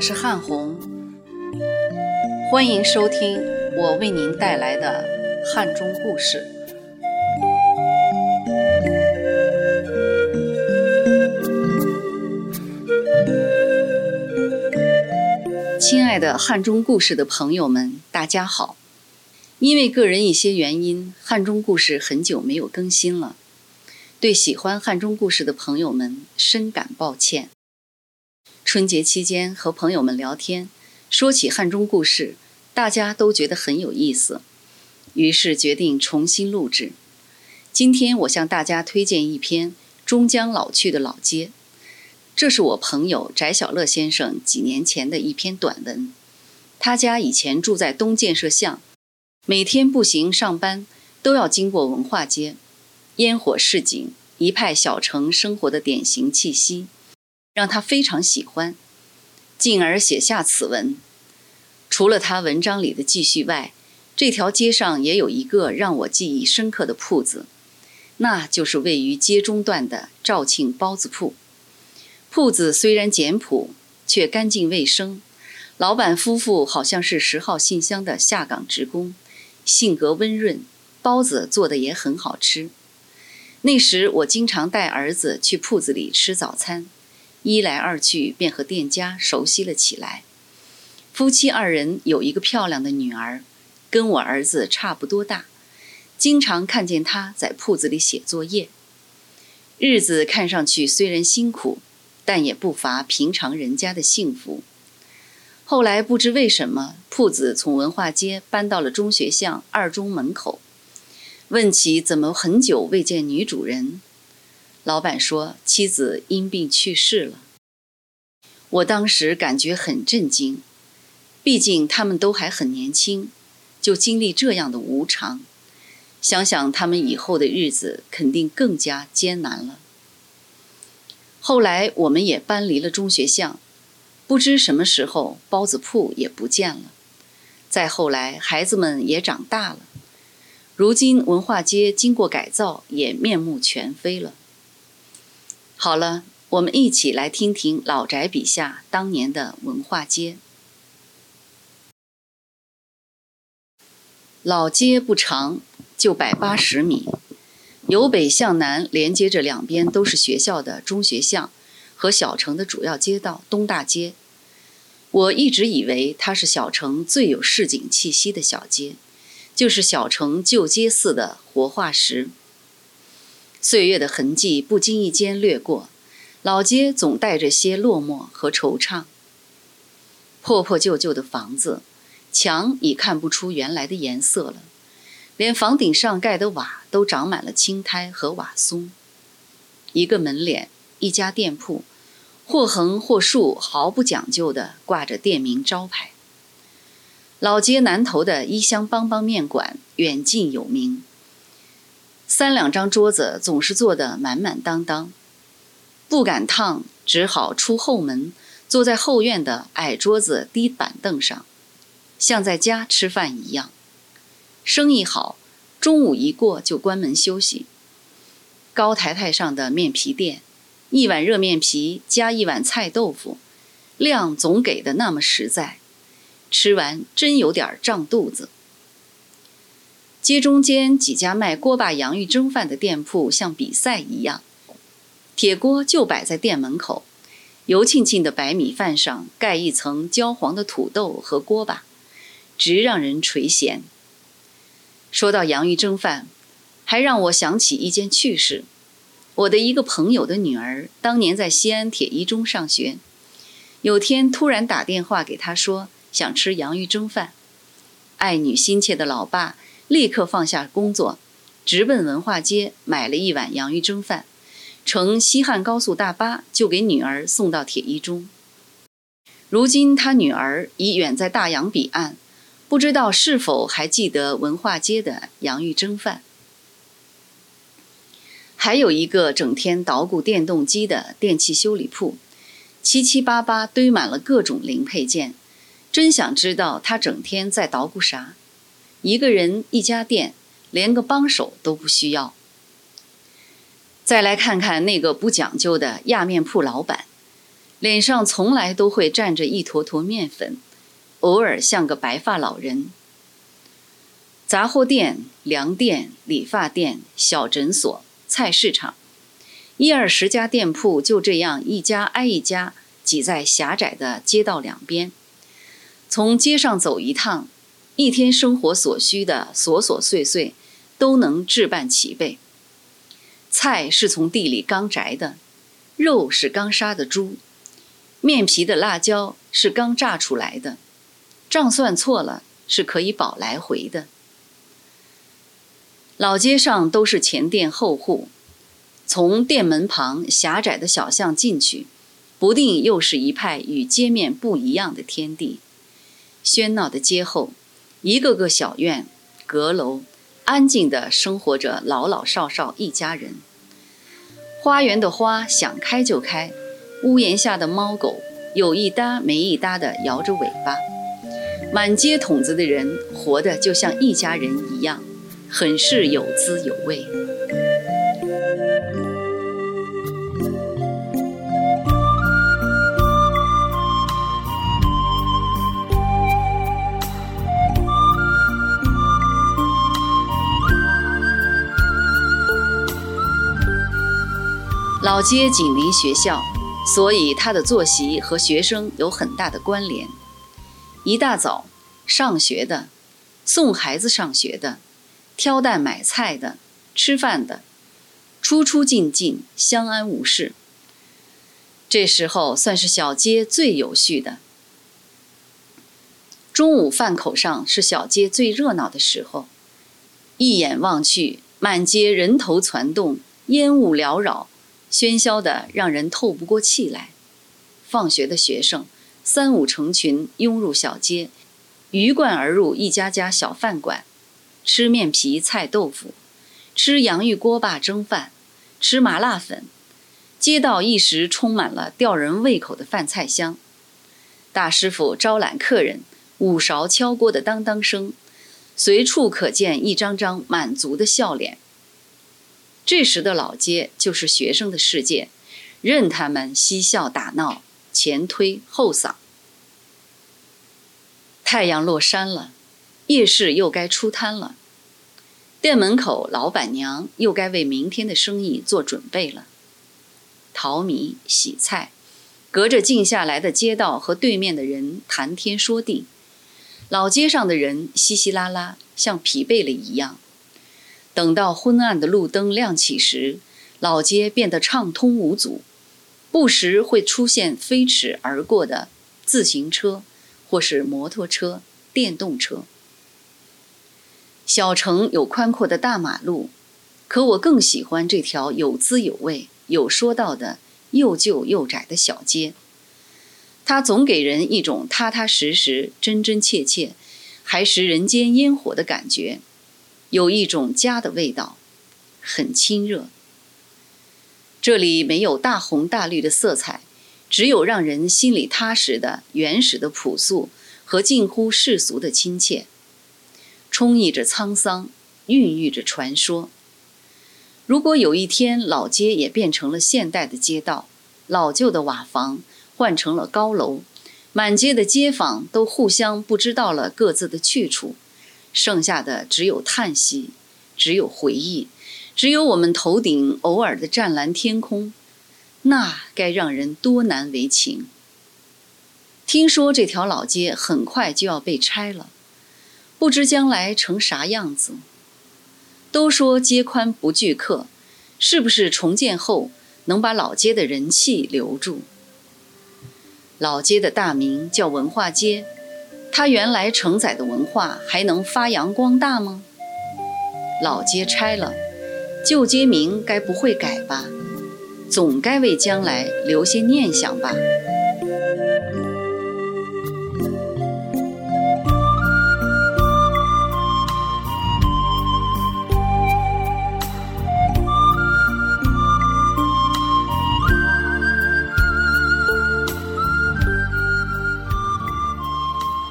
我是汉红，欢迎收听我为您带来的汉中故事。亲爱的汉中故事的朋友们，大家好！因为个人一些原因，汉中故事很久没有更新了，对喜欢汉中故事的朋友们深感抱歉。春节期间和朋友们聊天，说起汉中故事，大家都觉得很有意思，于是决定重新录制。今天我向大家推荐一篇终将老去的老街，这是我朋友翟小乐先生几年前的一篇短文。他家以前住在东建设巷，每天步行上班都要经过文化街，烟火市井，一派小城生活的典型气息。让他非常喜欢，进而写下此文。除了他文章里的记叙外，这条街上也有一个让我记忆深刻的铺子，那就是位于街中段的肇庆包子铺。铺子虽然简朴，却干净卫生。老板夫妇好像是十号信箱的下岗职工，性格温润，包子做的也很好吃。那时我经常带儿子去铺子里吃早餐。一来二去，便和店家熟悉了起来。夫妻二人有一个漂亮的女儿，跟我儿子差不多大。经常看见她在铺子里写作业，日子看上去虽然辛苦，但也不乏平常人家的幸福。后来不知为什么，铺子从文化街搬到了中学巷二中门口。问起怎么很久未见女主人。老板说：“妻子因病去世了。”我当时感觉很震惊，毕竟他们都还很年轻，就经历这样的无常，想想他们以后的日子肯定更加艰难了。后来我们也搬离了中学巷，不知什么时候包子铺也不见了。再后来，孩子们也长大了，如今文化街经过改造，也面目全非了。好了，我们一起来听听老翟笔下当年的文化街。老街不长，就百八十米，由北向南连接着两边都是学校的中学巷和小城的主要街道东大街。我一直以为它是小城最有市井气息的小街，就是小城旧街似的活化石。岁月的痕迹不经意间掠过，老街总带着些落寞和惆怅。破破旧旧的房子，墙已看不出原来的颜色了，连房顶上盖的瓦都长满了青苔和瓦松。一个门脸，一家店铺，或横或竖，毫不讲究地挂着店名招牌。老街南头的一香帮帮面馆远近有名。三两张桌子总是坐得满满当当，不敢烫，只好出后门，坐在后院的矮桌子、低板凳上，像在家吃饭一样。生意好，中午一过就关门休息。高台台上的面皮店，一碗热面皮加一碗菜豆腐，量总给的那么实在，吃完真有点胀肚子。街中间几家卖锅巴洋芋蒸饭的店铺像比赛一样，铁锅就摆在店门口，油庆庆的白米饭上盖一层焦黄的土豆和锅巴，直让人垂涎。说到洋芋蒸饭，还让我想起一件趣事：我的一个朋友的女儿当年在西安铁一中上学，有天突然打电话给他说想吃洋芋蒸饭，爱女心切的老爸。立刻放下工作，直奔文化街买了一碗洋芋蒸饭，乘西汉高速大巴就给女儿送到铁一中。如今他女儿已远在大洋彼岸，不知道是否还记得文化街的洋芋蒸饭。还有一个整天捣鼓电动机的电器修理铺，七七八八堆满了各种零配件，真想知道他整天在捣鼓啥。一个人一家店，连个帮手都不需要。再来看看那个不讲究的压面铺老板，脸上从来都会沾着一坨坨面粉，偶尔像个白发老人。杂货店、粮店、理发店、小诊所、菜市场，一二十家店铺就这样一家挨一家挤在狭窄的街道两边。从街上走一趟，一天生活所需的琐琐碎碎都能置办齐备。菜是从地里刚摘的，肉是刚杀的猪。面皮的辣椒是刚榨出来的，账算错了是可以保来回的。老街上都是前店后户，从店门旁狭窄的小巷进去，不定又是一派与街面不一样的天地。喧闹的街后，一个个小院、阁楼，安静地生活着老老少少一家人。花园的花想开就开。屋檐下的猫狗有一搭没一搭地摇着尾巴，满街筒子的人活得就像一家人一样，很是有滋有味。老街紧邻学校。所以他的作息和学生有很大的关联。一大早，上学的，送孩子上学的，挑担买菜的，吃饭的，出出进进，相安无事。这时候算是小街最有序的。中午饭口上是小街最热闹的时候，一眼望去，满街人头攒动，烟雾缭绕。喧嚣的让人透不过气来。放学的学生三五成群拥入小街，鱼贯而入一家家小饭馆，吃面皮菜豆腐，吃洋芋锅巴蒸饭，吃麻辣粉。街道一时充满了吊人胃口的饭菜香。大师傅招揽客人，五勺敲锅的当当声，随处可见一张张满足的笑脸。这时的老街就是学生的世界，任他们嬉笑打闹，前推后搡。太阳落山了，夜市又该出摊了，店门口老板娘又该为明天的生意做准备了。淘米、洗菜，隔着静下来的街道和对面的人谈天说地，老街上的人稀稀拉拉，像疲惫了一样。等到昏暗的路灯亮起时，老街变得畅通无阻，不时会出现飞驰而过的自行车，或是摩托车、电动车。小城有宽阔的大马路，可我更喜欢这条有滋有味、有说道的又旧又窄的小街。它总给人一种踏踏实实、真真切切，还食人间烟火的感觉。有一种家的味道，很亲热。这里没有大红大绿的色彩，只有让人心里踏实的原始的朴素和近乎世俗的亲切，充溢着沧桑，孕育着传说。如果有一天老街也变成了现代的街道，老旧的瓦房换成了高楼，满街的街坊都互相不知道了各自的去处。剩下的只有叹息，只有回忆，只有我们头顶偶尔的湛蓝天空，那该让人多难为情。听说这条老街很快就要被拆了，不知将来成啥样子。都说街宽不拒客，是不是重建后能把老街的人气留住？老街的大名叫文化街。它原来承载的文化还能发扬光大吗？老街拆了，旧街名该不会改吧？总该为将来留些念想吧。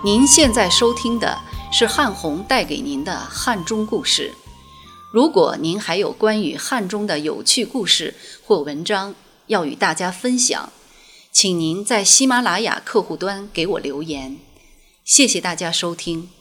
您现在收听的是汉红带给您的汉中故事。如果您还有关于汉中的有趣故事或文章要与大家分享，请您在喜马拉雅客户端给我留言。谢谢大家收听。